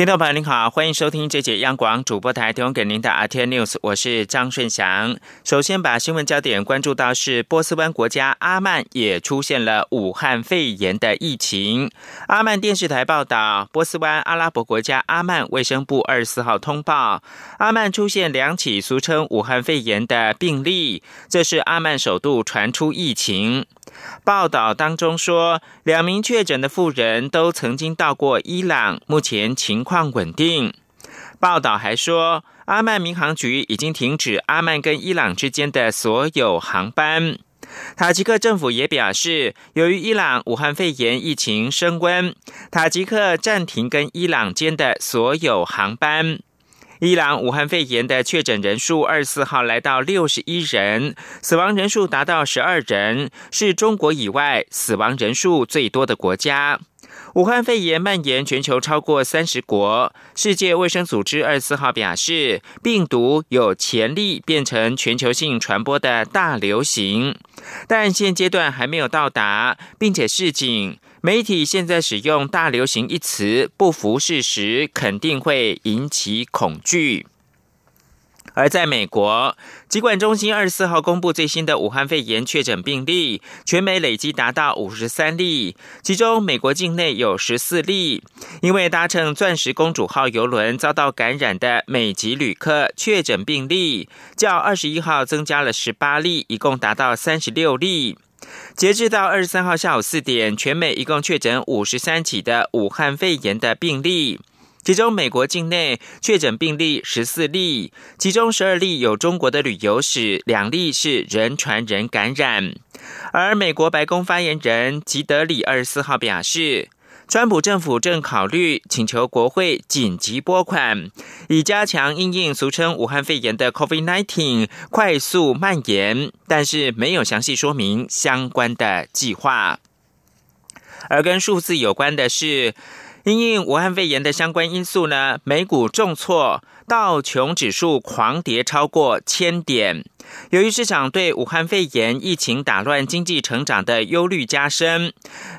听众朋友您好，欢迎收听这节央广主播台提供给您的 RT News，我是张顺祥。首先把新闻焦点关注到是波斯湾国家阿曼也出现了武汉肺炎的疫情。阿曼电视台报道，波斯湾阿拉伯国家阿曼卫生部二十四号通报，阿曼出现两起俗称武汉肺炎的病例，这是阿曼首度传出疫情。报道当中说，两名确诊的妇人都曾经到过伊朗，目前情况况稳定。报道还说，阿曼民航局已经停止阿曼跟伊朗之间的所有航班。塔吉克政府也表示，由于伊朗武汉肺炎疫情升温，塔吉克暂停跟伊朗间的所有航班。伊朗武汉肺炎的确诊人数二十四号来到六十一人，死亡人数达到十二人，是中国以外死亡人数最多的国家。武汉肺炎蔓延全球超过三十国，世界卫生组织二十四号表示，病毒有潜力变成全球性传播的大流行，但现阶段还没有到达，并且示警。媒体现在使用“大流行”一词不符事实，肯定会引起恐惧。而在美国，疾管中心二十四号公布最新的武汉肺炎确诊病例，全美累计达到五十三例，其中美国境内有十四例。因为搭乘“钻石公主号”游轮遭到感染的美籍旅客确诊病例，较二十一号增加了十八例，一共达到三十六例。截至到二十三号下午四点，全美一共确诊五十三起的武汉肺炎的病例，其中美国境内确诊病例十四例，其中十二例有中国的旅游史，两例是人传人感染。而美国白宫发言人吉德里二十四号表示。川普政府正考虑请求国会紧急拨款，以加强应应俗称武汉肺炎的 COVID-19 快速蔓延，但是没有详细说明相关的计划。而跟数字有关的是，因应武汉肺炎的相关因素呢，美股重挫，道琼指数狂跌超过千点。由于市场对武汉肺炎疫情打乱经济成长的忧虑加深，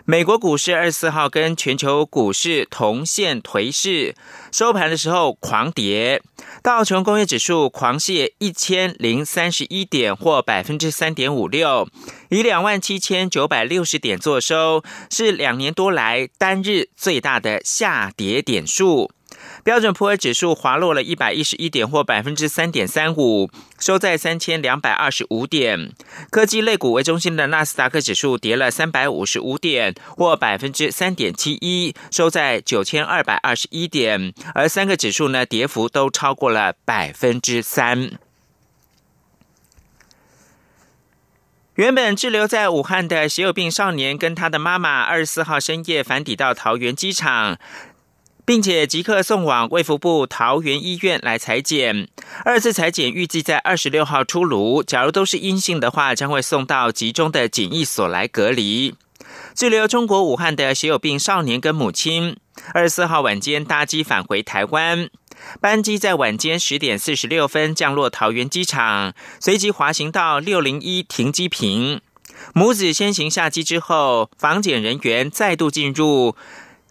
美国股市二十四号跟全球股市同线颓势，收盘的时候狂跌，道琼工业指数狂泻一千零三十一点，或百分之三点五六，以两万七千九百六十点作收，是两年多来单日最大的下跌点数。标准普尔指数滑落了一百一十一点，或百分之三点三五，收在三千两百二十五点。科技类股为中心的纳斯达克指数跌了三百五十五点，或百分之三点七一，收在九千二百二十一点。而三个指数呢，跌幅都超过了百分之三。原本滞留在武汉的血友病少年跟他的妈妈，二十四号深夜返抵到桃园机场。并且即刻送往卫福部桃园医院来裁剪，二次裁剪预计在二十六号出炉。假如都是阴性的话，将会送到集中的检疫所来隔离。滞留中国武汉的血友病少年跟母亲，二十四号晚间搭机返回台湾，班机在晚间十点四十六分降落桃园机场，随即滑行到六零一停机坪。母子先行下机之后，防检人员再度进入。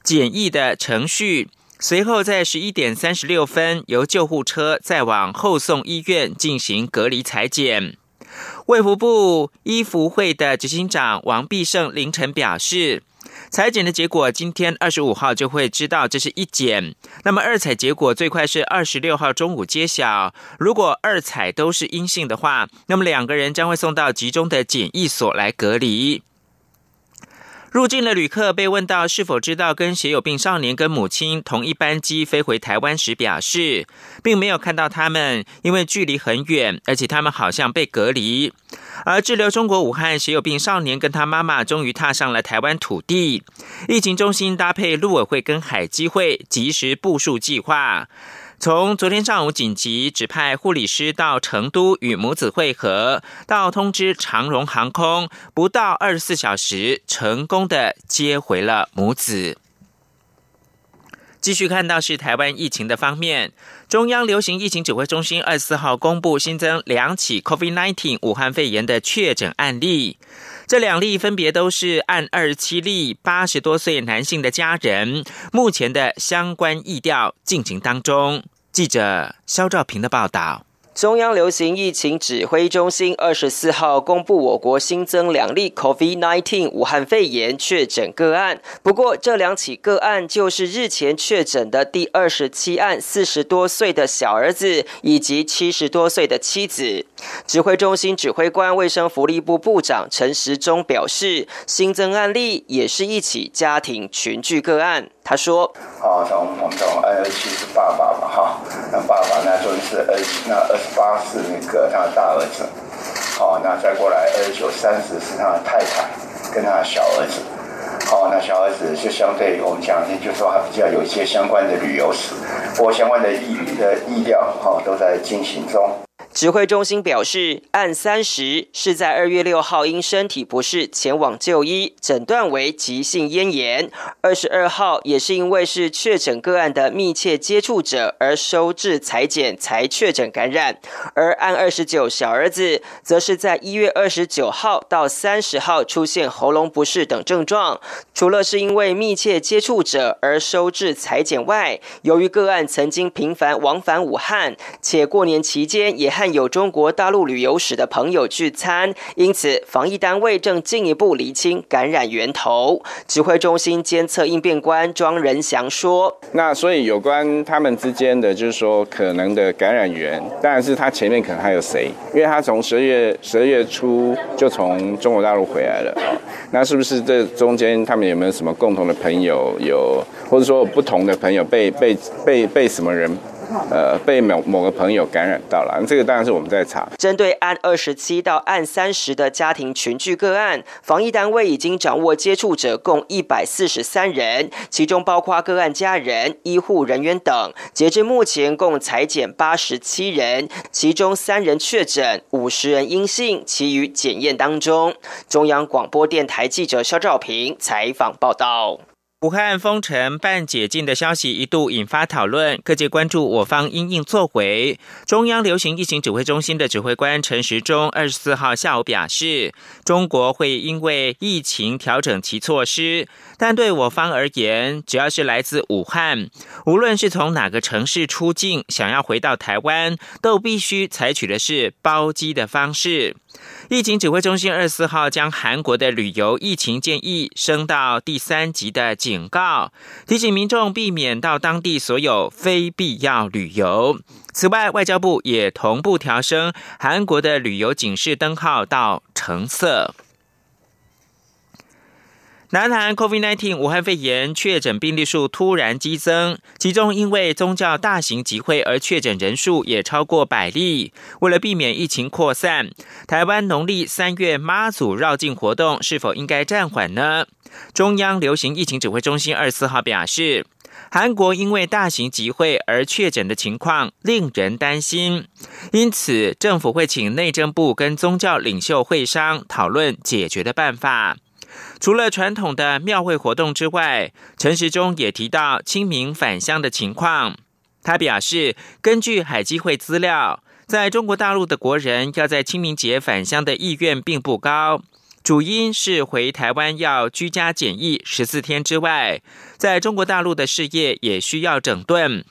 检疫的程序，随后在十一点三十六分由救护车再往后送医院进行隔离裁剪。卫福部医福会的执行长王必胜凌晨表示，裁剪的结果今天二十五号就会知道这是一检，那么二采结果最快是二十六号中午揭晓。如果二采都是阴性的话，那么两个人将会送到集中的检疫所来隔离。入境的旅客被问到是否知道跟血友病少年跟母亲同一班机飞回台湾时，表示并没有看到他们，因为距离很远，而且他们好像被隔离。而滞留中国武汉血友病少年跟他妈妈终于踏上了台湾土地，疫情中心搭配陆委会跟海基会及时部署计划。从昨天上午紧急指派护理师到成都与母子会合，到通知长荣航空，不到二十四小时成功的接回了母子。继续看到是台湾疫情的方面，中央流行疫情指挥中心二十四号公布新增两起 COVID-19 武汉肺炎的确诊案例，这两例分别都是按二十七例八十多岁男性的家人，目前的相关疫调进行当中。记者肖兆平的报道。中央流行疫情指挥中心二十四号公布，我国新增两例 COVID-19 武汉肺炎确诊个案。不过，这两起个案就是日前确诊的第二十七案四十多岁的小儿子以及七十多岁的妻子。指挥中心指挥官、卫生福利部部长陈时中表示，新增案例也是一起家庭群聚个案。他说：“啊，从我们从二十七是爸爸嘛，哈，那爸爸那就是二那二十八是那个他的大儿子，哦，那再过来二十九、三十是他的太太跟他的小儿子，哦，那小儿子就相对于我们讲，就说他比较有一些相关的旅游史，或相关的意的意料，哈，都在进行中。”指挥中心表示，案三十是在二月六号因身体不适前往就医，诊断为急性咽炎；二十二号也是因为是确诊个案的密切接触者而收治裁剪才确诊感染。而案二十九小儿子，则是在一月二十九号到三十号出现喉咙不适等症状，除了是因为密切接触者而收治裁剪外，由于个案曾经频繁往返武汉，且过年期间也。和有中国大陆旅游史的朋友聚餐，因此防疫单位正进一步厘清感染源头。指挥中心监测应变官庄仁祥说：“那所以有关他们之间的，就是说可能的感染源，当然是他前面可能还有谁，因为他从十二月十二月初就从中国大陆回来了。那是不是这中间他们有没有什么共同的朋友，有或者说不同的朋友被被被被什么人？”呃，被某某个朋友感染到了，这个当然是我们在查。针对按二十七到按三十的家庭群聚个案，防疫单位已经掌握接触者共一百四十三人，其中包括个案家人、医护人员等。截至目前，共裁减八十七人，其中三人确诊，五十人阴性，其余检验当中。中央广播电台记者肖兆平采访报道。武汉封城半解禁的消息一度引发讨论，各界关注我方因应作为。中央流行疫情指挥中心的指挥官陈时中二十四号下午表示，中国会因为疫情调整其措施，但对我方而言，只要是来自武汉，无论是从哪个城市出境，想要回到台湾，都必须采取的是包机的方式。疫情指挥中心二十四号将韩国的旅游疫情建议升到第三级的警告，提醒民众避免到当地所有非必要旅游。此外，外交部也同步调升韩国的旅游警示灯号到橙色。南韩 COVID-19 武汉肺炎确诊病例数突然激增，其中因为宗教大型集会而确诊人数也超过百例。为了避免疫情扩散，台湾农历三月妈祖绕境活动是否应该暂缓呢？中央流行疫情指挥中心二十四号表示，韩国因为大型集会而确诊的情况令人担心，因此政府会请内政部跟宗教领袖会商讨论解决的办法。除了传统的庙会活动之外，陈时中也提到清明返乡的情况。他表示，根据海基会资料，在中国大陆的国人要在清明节返乡的意愿并不高，主因是回台湾要居家检疫十四天之外，在中国大陆的事业也需要整顿。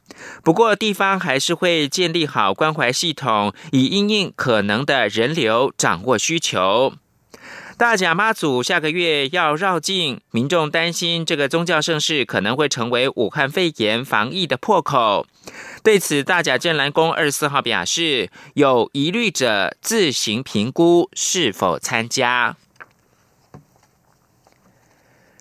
不过，地方还是会建立好关怀系统，以应应可能的人流，掌握需求。大甲妈祖下个月要绕境，民众担心这个宗教盛事可能会成为武汉肺炎防疫的破口。对此，大甲镇澜宫二十四号表示，有疑虑者自行评估是否参加。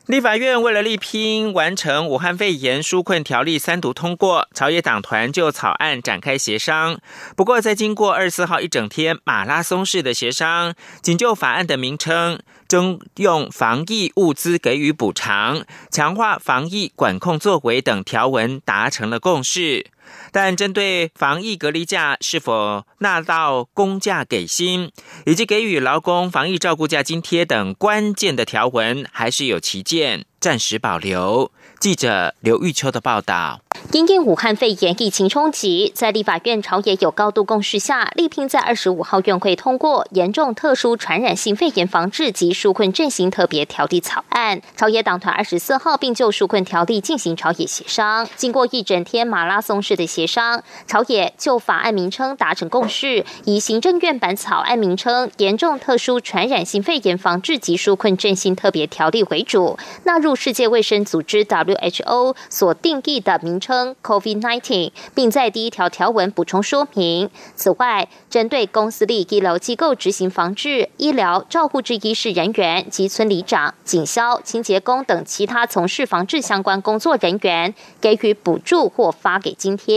立法院为了力拼完成武汉肺炎纾困条例三读通过，朝野党团就草案展开协商。不过，在经过二十四号一整天马拉松式的协商，仅就法案的名称、征用防疫物资给予补偿、强化防疫管控作为等条文达成了共识。但针对防疫隔离假是否纳到公假给薪，以及给予劳工防疫照顾假津贴等关键的条文，还是有歧见。暂时保留。记者刘玉秋的报道。因应武汉肺炎疫情冲击，在立法院朝野有高度共识下，力拼在二十五号院会通过《严重特殊传染性肺炎防治及纾困振兴特别条例》草案。朝野党团二十四号并就纾困条例进行朝野协商，经过一整天马拉松式的协商，朝野就法案名称达成共识，以行政院版草案名称《严重特殊传染性肺炎防治及纾困振兴特别条例》为主，纳入世界卫生组织 WHO 所定义的名称。COVID-19，并在第一条条文补充说明。此外，针对公司立医疗机构执行防治、医疗照护之医事人员及村里长、警消、清洁工等其他从事防治相关工作人员，给予补助或发给津贴；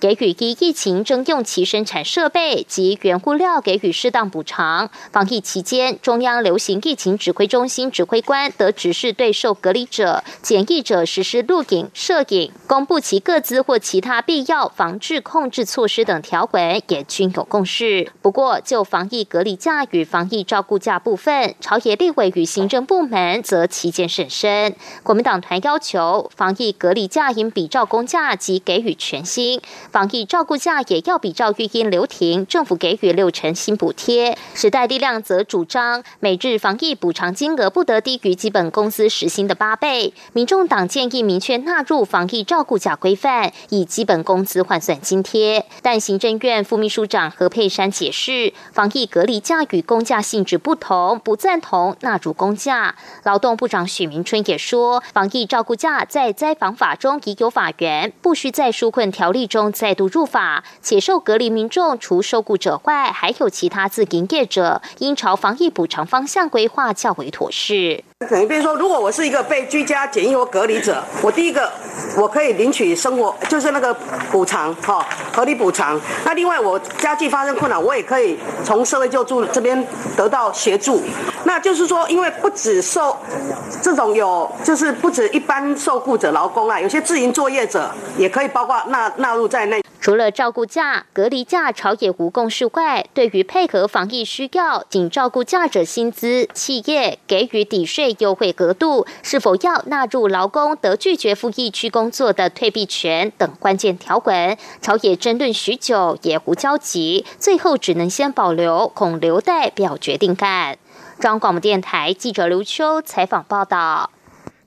给予因疫情征用其生产设备及原物料给予适当补偿。防疫期间，中央流行疫情指挥中心指挥官得指示对受隔离者、检疫者实施录影、摄影，公布其。各自或其他必要防治控制措施等条文也均有共识。不过，就防疫隔离假与防疫照顾假部分，朝野立委与行政部门则旗舰甚深。国民党团要求，防疫隔离假应比照公假及给予全薪，防疫照顾假也要比照育婴留停，政府给予六成新补贴。时代力量则主张，每日防疫补偿金额不得低于基本工资时薪的八倍。民众党建议明确纳入防疫照顾假规。范以基本工资换算津贴，但行政院副秘书长何佩珊解释，防疫隔离假与公假性质不同，不赞同纳入公假。劳动部长许明春也说，防疫照顾假在灾防法中已有法源，不需再纾困条条例中再度入法。且受隔离民众除受雇者外，还有其他自营业者，应朝防疫补偿方向规划较为妥适。等于比如说，如果我是一个被居家检疫或隔离者，我第一个我可以领取生活就是那个补偿，哈，合理补偿。那另外我家计发生困难，我也可以从社会救助这边得到协助。那就是说，因为不止受这种有，就是不止一般受雇者劳工啊，有些自营作业者也可以包括纳纳入在内。除了照顾假、隔离假朝野无共识外，对于配合防疫需要仅照顾假者薪资，企业给予抵税优惠额度，是否要纳入劳工得拒绝赴疫区工作的退避权等关键条文，朝野争论许久也无交集，最后只能先保留，恐留待表决定干。中广播电台记者刘秋采访报道。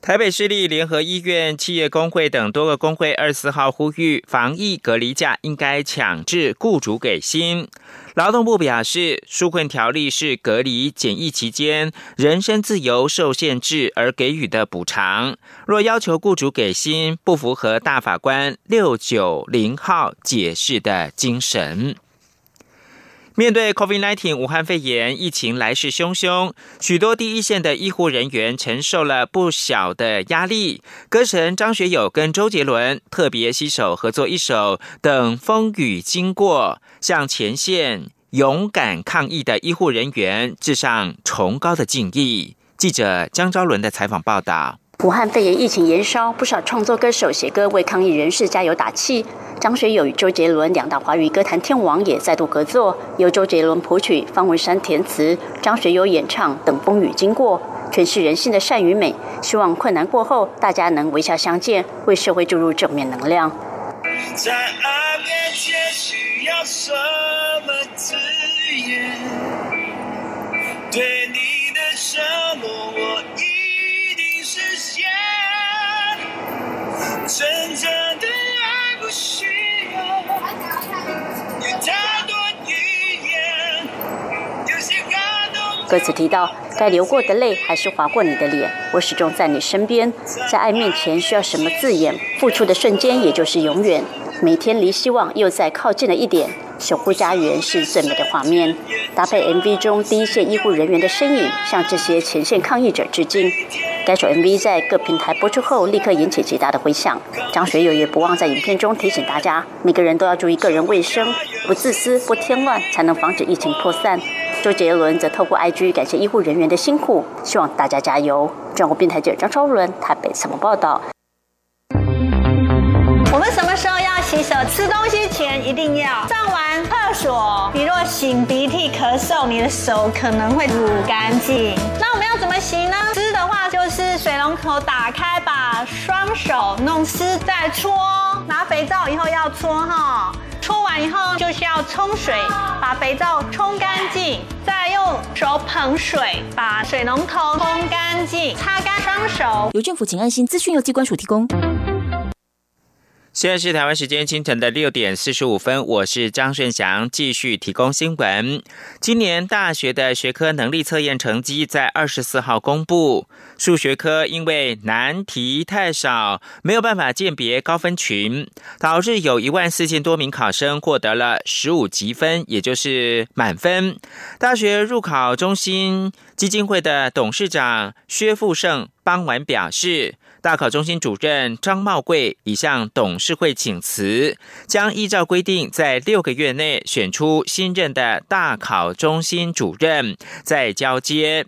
台北市立联合医院、企业工会等多个工会二十四号呼吁，防疫隔离假应该强制雇主给薪。劳动部表示，纾困条例是隔离检疫期间人身自由受限制而给予的补偿，若要求雇主给薪，不符合大法官六九零号解释的精神。面对 COVID-19 武汉肺炎疫情来势汹汹，许多第一线的医护人员承受了不小的压力。歌神张学友跟周杰伦特别携手合作一首《等风雨经过》，向前线勇敢抗疫的医护人员致上崇高的敬意。记者江昭伦的采访报道。武汉肺炎疫情延烧，不少创作歌手写歌为抗疫人士加油打气。张学友与周杰伦两大华语歌坛天王也再度合作，由周杰伦谱曲，方文山填词，张学友演唱《等风雨经过》，诠释人性的善与美。希望困难过后，大家能微笑相见，为社会注入正面能量。在爱面前需要什么字眼？真正的爱不需要有太多语言。歌词提到，该流过的泪还是划过你的脸，我始终在你身边。在爱面前需要什么字眼？付出的瞬间也就是永远。每天离希望又再靠近了一点，守护家园是最美的画面。搭配 MV 中第一线医护人员的身影，向这些前线抗疫者致敬。该首 MV 在各平台播出后，立刻引起极大的回响。张学友也不忘在影片中提醒大家，每个人都要注意个人卫生，不自私，不添乱，才能防止疫情扩散。周杰伦则透过 IG 感谢医护人员的辛苦，希望大家加油。中国电台记者张超伦台北采访报道。我们什么时候要洗手？吃东西前一定要上完厕所。你若擤鼻涕、咳嗽，你的手可能会不干净。那行呢？湿的话就。就是水龙头打开，把双手弄湿再搓，拿肥皂以后要搓哈。搓完以后就是要冲水，把肥皂冲干净，再用手捧水把水龙头冲干净，擦干双手。由政府请安心资讯由机关署提供。现在是台湾时间清晨的六点四十五分，我是张顺祥，继续提供新闻。今年大学的学科能力测验成绩在二十四号公布，数学科因为难题太少，没有办法鉴别高分群，导致有一万四千多名考生获得了十五级分，也就是满分。大学入考中心基金会的董事长薛富盛傍晚表示。大考中心主任张茂贵已向董事会请辞，将依照规定在六个月内选出新任的大考中心主任，再交接。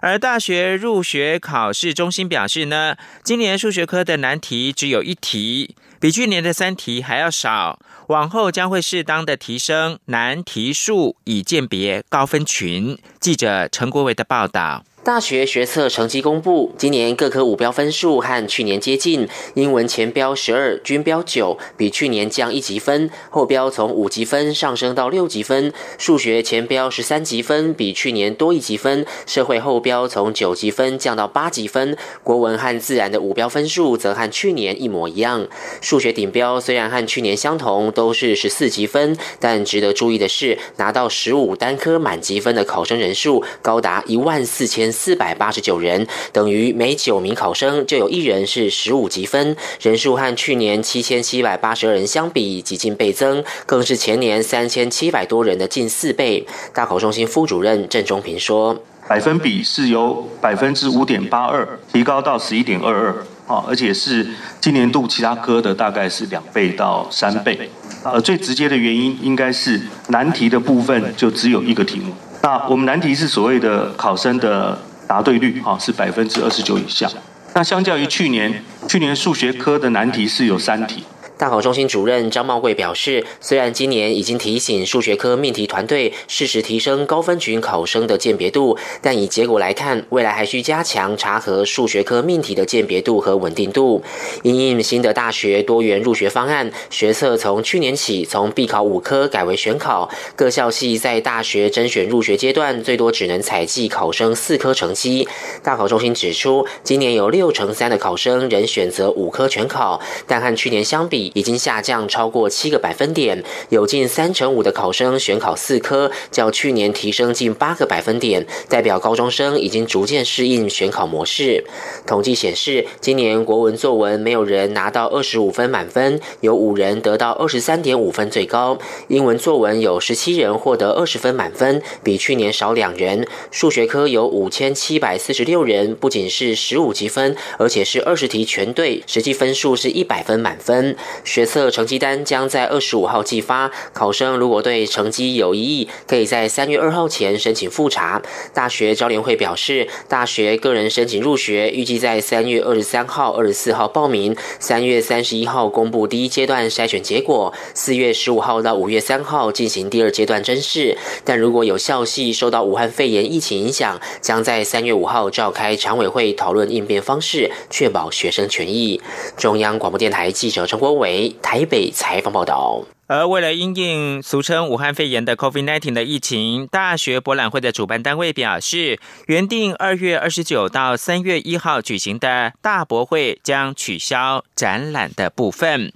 而大学入学考试中心表示呢，今年数学科的难题只有一题，比去年的三题还要少，往后将会适当的提升难题数，以鉴别高分群。记者陈国伟的报道。大学学测成绩公布，今年各科五标分数和去年接近。英文前标十二，均标九，比去年降一级分；后标从五级分上升到六级分。数学前标十三级分，比去年多一级分；社会后标从九级分降到八级分。国文和自然的五标分数则和去年一模一样。数学顶标虽然和去年相同，都是十四级分，但值得注意的是，拿到十五单科满级分的考生人数高达一万四千。四百八十九人，等于每九名考生就有一人是十五级分，人数和去年七千七百八十二人相比，几近倍增，更是前年三千七百多人的近四倍。大考中心副主任郑中平说：“百分比是由百分之五点八二提高到十一点二二，啊，而且是今年度其他科的大概是两倍到三倍。呃，最直接的原因应该是难题的部分就只有一个题目。那我们难题是所谓的考生的。”答对率啊是百分之二十九以下，那相较于去年，去年数学科的难题是有三题。大考中心主任张茂贵表示，虽然今年已经提醒数学科命题团队适时提升高分群考生的鉴别度，但以结果来看，未来还需加强查核数学科命题的鉴别度和稳定度。因应新的大学多元入学方案，学测从去年起从必考五科改为选考，各校系在大学甄选入学阶段最多只能采集考生四科成绩。大考中心指出，今年有六成三的考生仍选择五科全考，但和去年相比。已经下降超过七个百分点，有近三成五的考生选考四科，较去年提升近八个百分点，代表高中生已经逐渐适应选考模式。统计显示，今年国文作文没有人拿到二十五分满分，有五人得到二十三点五分最高。英文作文有十七人获得二十分满分，比去年少两人。数学科有五千七百四十六人，不仅是十五级分，而且是二十题全对，实际分数是一百分满分。学测成绩单将在二十五号寄发，考生如果对成绩有异议，可以在三月二号前申请复查。大学招联会表示，大学个人申请入学，预计在三月二十三号、二十四号报名，三月三十一号公布第一阶段筛选结果，四月十五号到五月三号进行第二阶段甄试。但如果有效系受到武汉肺炎疫情影响，将在三月五号召开常委会讨论应变方式，确保学生权益。中央广播电台记者陈国伟。台北采访报道。而为了应应俗称武汉肺炎的 COVID-19 的疫情，大学博览会的主办单位表示，原定二月二十九到三月一号举行的大博会将取消展览的部分。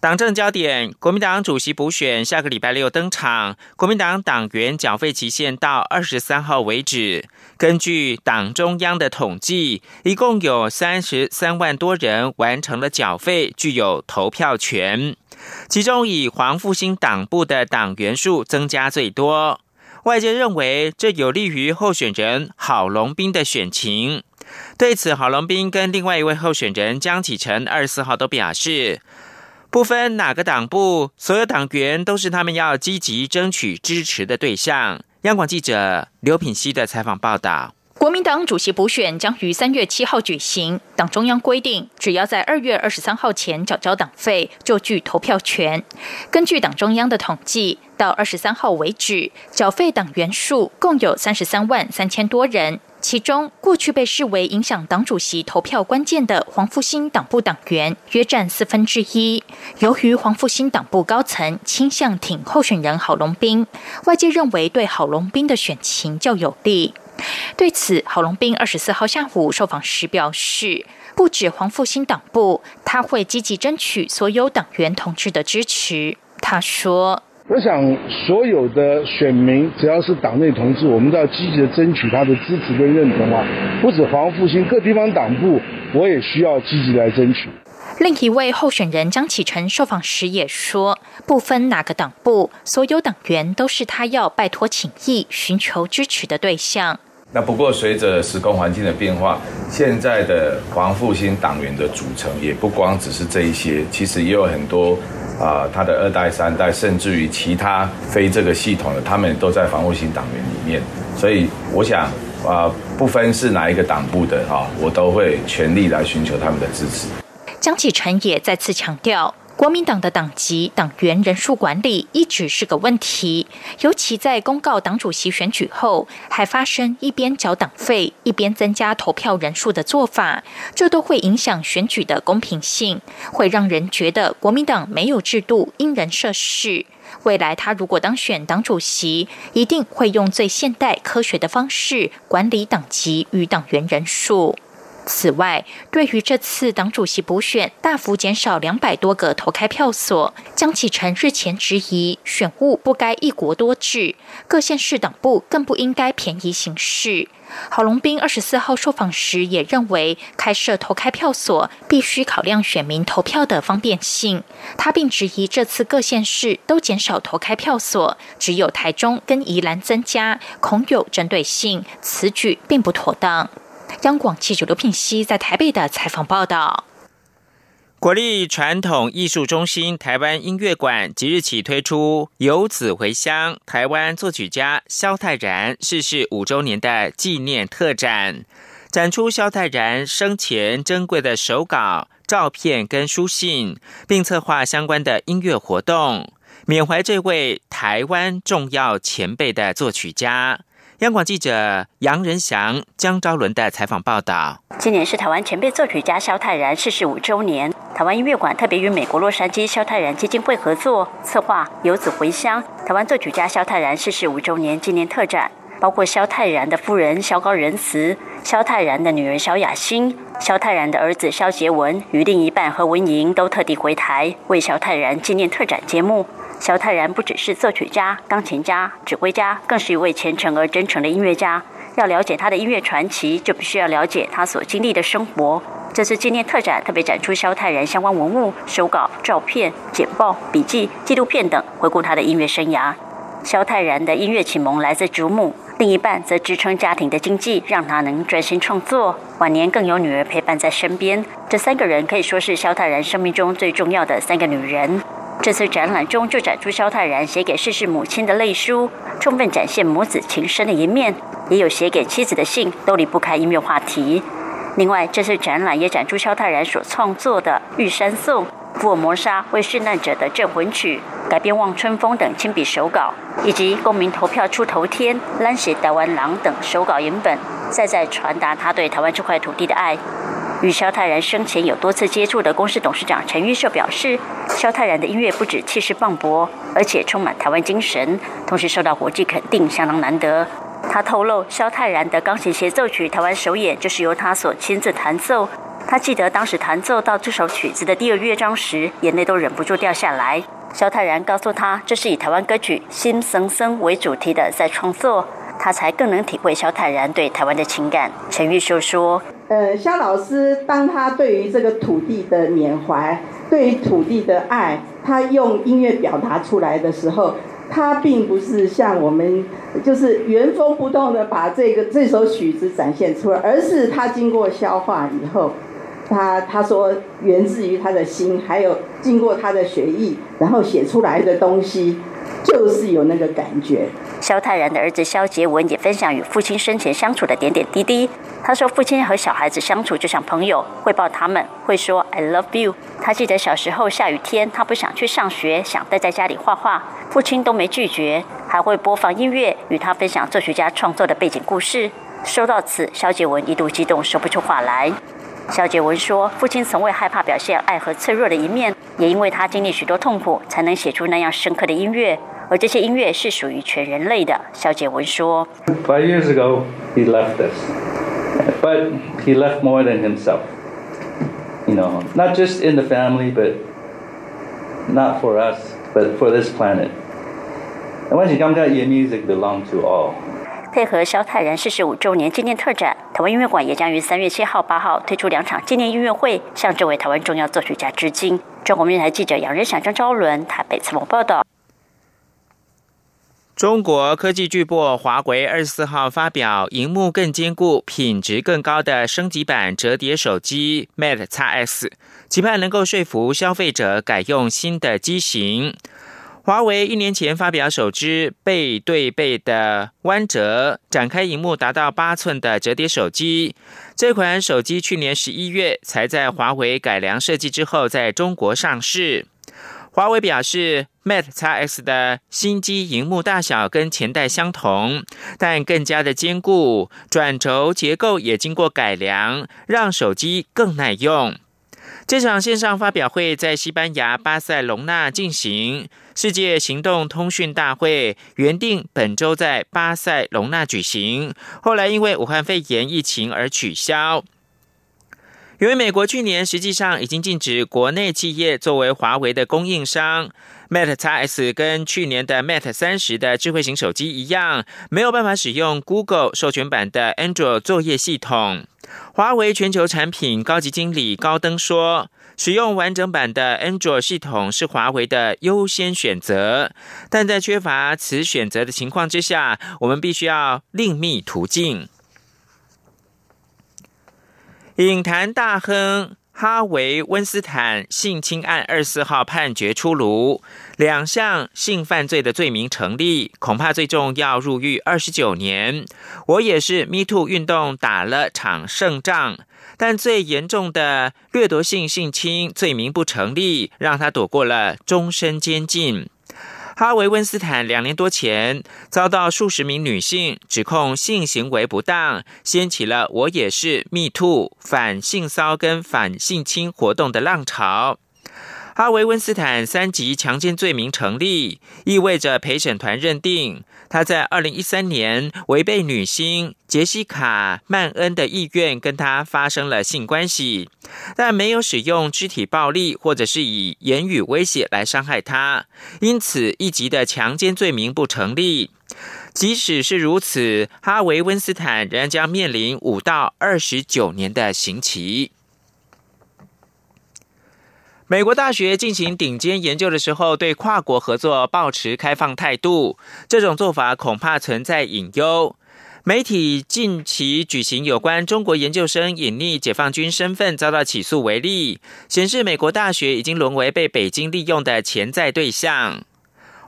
党政焦点：国民党主席补选下个礼拜六登场。国民党党员缴费期限到二十三号为止。根据党中央的统计，一共有三十三万多人完成了缴费，具有投票权。其中以黄复兴党部的党员数增加最多。外界认为这有利于候选人郝龙斌的选情。对此，郝龙斌跟另外一位候选人江启臣二十四号都表示。不分哪个党部，所有党员都是他们要积极争取支持的对象。央广记者刘品希的采访报道：国民党主席补选将于三月七号举行，党中央规定，只要在二月二十三号前缴交党费，就具投票权。根据党中央的统计，到二十三号为止，缴费党员数共有三十三万三千多人。其中，过去被视为影响党主席投票关键的黄复兴党部党员约占四分之一。由于黄复兴党部高层倾向挺候选人郝龙斌，外界认为对郝龙斌的选情较有利。对此，郝龙斌二十四号下午受访时表示，不止黄复兴党部，他会积极争取所有党员同志的支持。他说。我想，所有的选民只要是党内同志，我们都要积极的争取他的支持跟认同啊！不止黄复兴，各地方党部，我也需要积极来争取。另一位候选人张启成受访时也说，不分哪个党部，所有党员都是他要拜托请意、寻求支持的对象。那不过，随着时空环境的变化，现在的黄复兴党员的组成也不光只是这一些，其实也有很多。啊，他的二代、三代，甚至于其他非这个系统的，他们都在防护型党员里面。所以，我想啊，不分是哪一个党部的哈，我都会全力来寻求他们的支持。江启臣也再次强调。国民党的党籍党员人数管理一直是个问题，尤其在公告党主席选举后，还发生一边缴党费一边增加投票人数的做法，这都会影响选举的公平性，会让人觉得国民党没有制度，因人设事。未来他如果当选党主席，一定会用最现代科学的方式管理党籍与党员人数。此外，对于这次党主席补选大幅减少两百多个投开票所，江启臣日前质疑选务不该一国多制，各县市党部更不应该便宜行事。郝龙斌二十四号受访时也认为，开设投开票所必须考量选民投票的方便性。他并质疑这次各县市都减少投开票所，只有台中跟宜兰增加，恐有针对性，此举并不妥当。央广记者刘品熙在台北的采访报道：国立传统艺术中心台湾音乐馆即日起推出《游子回乡》台湾作曲家萧泰然逝世五周年的纪念特展，展出萧泰然生前珍贵的手稿、照片跟书信，并策划相关的音乐活动，缅怀这位台湾重要前辈的作曲家。央广记者杨仁祥、江昭伦的采访报道：今年是台湾前辈作曲家萧泰然逝世五周年，台湾音乐馆特别与美国洛杉矶萧泰然基金会合作，策划《游子回乡》台湾作曲家萧泰然逝世五周年纪念特展，包括萧泰然的夫人萧高仁慈、萧泰然的女儿萧雅欣、萧泰然的儿子萧杰文与另一半何文莹都特地回台为萧泰然纪念特展节目。萧泰然不只是作曲家、钢琴家、指挥家，更是一位虔诚而真诚的音乐家。要了解他的音乐传奇，就必须要了解他所经历的生活。这次纪念特展特别展出萧泰然相关文物、手稿、照片、简报、笔记、纪录片等，回顾他的音乐生涯。萧泰然的音乐启蒙来自祖母，另一半则支撑家庭的经济，让他能专心创作。晚年更有女儿陪伴在身边，这三个人可以说是萧泰然生命中最重要的三个女人。这次展览中就展出萧泰然写给逝世母亲的泪书，充分展现母子情深的一面；也有写给妻子的信，都离不开音乐话题。另外，这次展览也展出萧泰然所创作的《玉山颂》《福尔摩沙为殉难者的镇魂曲》改编《望春风》等亲笔手稿，以及《公民投票出头天》《蓝血台湾狼》等手稿影本，再再传达他对台湾这块土地的爱。与萧泰然生前有多次接触的公司董事长陈玉寿表示，萧泰然的音乐不止气势磅礴，而且充满台湾精神，同时受到国际肯定，相当难得。他透露，萧泰然的钢琴协奏曲台湾首演就是由他所亲自弹奏。他记得当时弹奏到这首曲子的第二乐章时，眼泪都忍不住掉下来。萧泰然告诉他，这是以台湾歌曲《心森森》为主题的在创作，他才更能体会萧泰然对台湾的情感。陈玉秀说。呃，肖老师当他对于这个土地的缅怀，对于土地的爱，他用音乐表达出来的时候，他并不是像我们就是原封不动的把这个这首曲子展现出来，而是他经过消化以后，他他说源自于他的心，还有经过他的学艺，然后写出来的东西。就是有那个感觉。萧泰然的儿子萧杰文也分享与父亲生前相处的点点滴滴。他说，父亲和小孩子相处就像朋友，会抱他们，会说 “I love you”。他记得小时候下雨天，他不想去上学，想待在家里画画，父亲都没拒绝，还会播放音乐与他分享作曲家创作的背景故事。收到此，肖杰文一度激动说不出话来。肖杰文说：“父亲从未害怕表现爱和脆弱的一面，也因为他经历许多痛苦，才能写出那样深刻的音乐。而这些音乐是属于全人类的。”肖杰文说：“Five years ago, he left us, but he left more than himself. You know, not just in the family, but not for us, but for this planet. And when he comes out, your music belongs to all.” 配合萧泰然逝世五周年纪念特展，台湾音乐馆也将于三月七号、八号推出两场纪念音乐会，向这位台湾重要作曲家致敬。中国电台记者杨仁祥、张昭伦台北采访报道。中国科技巨擘华为二十四号发表荧幕更坚固、品质更高的升级版折叠手机 Mate X S，期盼能够说服消费者改用新的机型。华为一年前发表首支背对背的弯折展开荧幕达到八寸的折叠手机，这款手机去年十一月才在华为改良设计之后在中国上市。华为表示，Mate X S 的新机荧幕大小跟前代相同，但更加的坚固，转轴结构也经过改良，让手机更耐用。这场线上发表会在西班牙巴塞隆纳进行。世界行动通讯大会原定本周在巴塞隆纳举行，后来因为武汉肺炎疫情而取消。由于美国去年实际上已经禁止国内企业作为华为的供应商，Mate X S 跟去年的 Mate 三十的智慧型手机一样，没有办法使用 Google 授权版的 Android 作业系统。华为全球产品高级经理高登说：“使用完整版的 Android 系统是华为的优先选择，但在缺乏此选择的情况之下，我们必须要另觅途径。”影坛大亨。哈维·温斯坦性侵案二四号判决出炉，两项性犯罪的罪名成立，恐怕最重要入狱二十九年。我也是 Me Too 运动打了场胜仗，但最严重的掠夺性性侵罪名不成立，让他躲过了终身监禁。哈维·温斯坦两年多前遭到数十名女性指控性行为不当，掀起了“我也是 Me Too” 反性骚跟反性侵活动的浪潮。哈维·温斯坦三级强奸罪名成立，意味着陪审团认定他在二零一三年违背女星杰西卡·曼恩的意愿，跟他发生了性关系，但没有使用肢体暴力或者是以言语威胁来伤害他，因此一级的强奸罪名不成立。即使是如此，哈维·温斯坦仍将面临五到二十九年的刑期。美国大学进行顶尖研究的时候，对跨国合作保持开放态度，这种做法恐怕存在隐忧。媒体近期举行有关中国研究生隐匿解放军身份遭到起诉为例，显示美国大学已经沦为被北京利用的潜在对象。《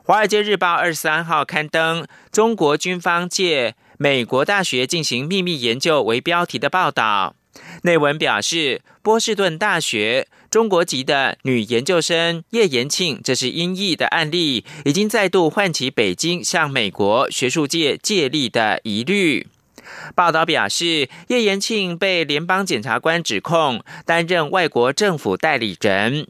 华尔街日报》二十三号刊登“中国军方借美国大学进行秘密研究”为标题的报道。内文表示，波士顿大学中国籍的女研究生叶延庆，这是音译的案例，已经再度唤起北京向美国学术界借力的疑虑。报道表示，叶延庆被联邦检察官指控担任外国政府代理人，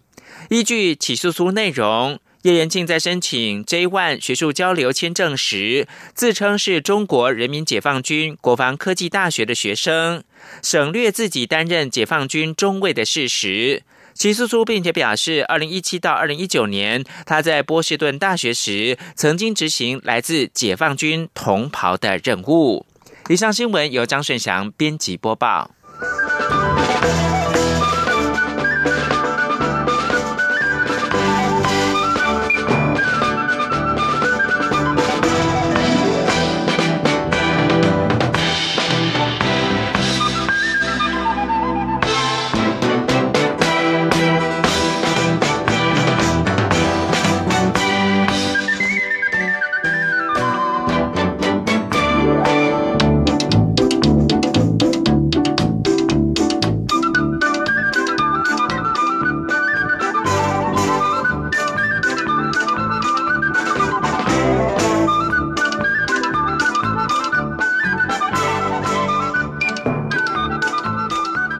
依据起诉书内容。叶延庆在申请 J One 学术交流签证时，自称是中国人民解放军国防科技大学的学生，省略自己担任解放军中尉的事实。起诉书并且表示，二零一七到二零一九年，他在波士顿大学时曾经执行来自解放军同袍的任务。以上新闻由张顺祥编辑播报。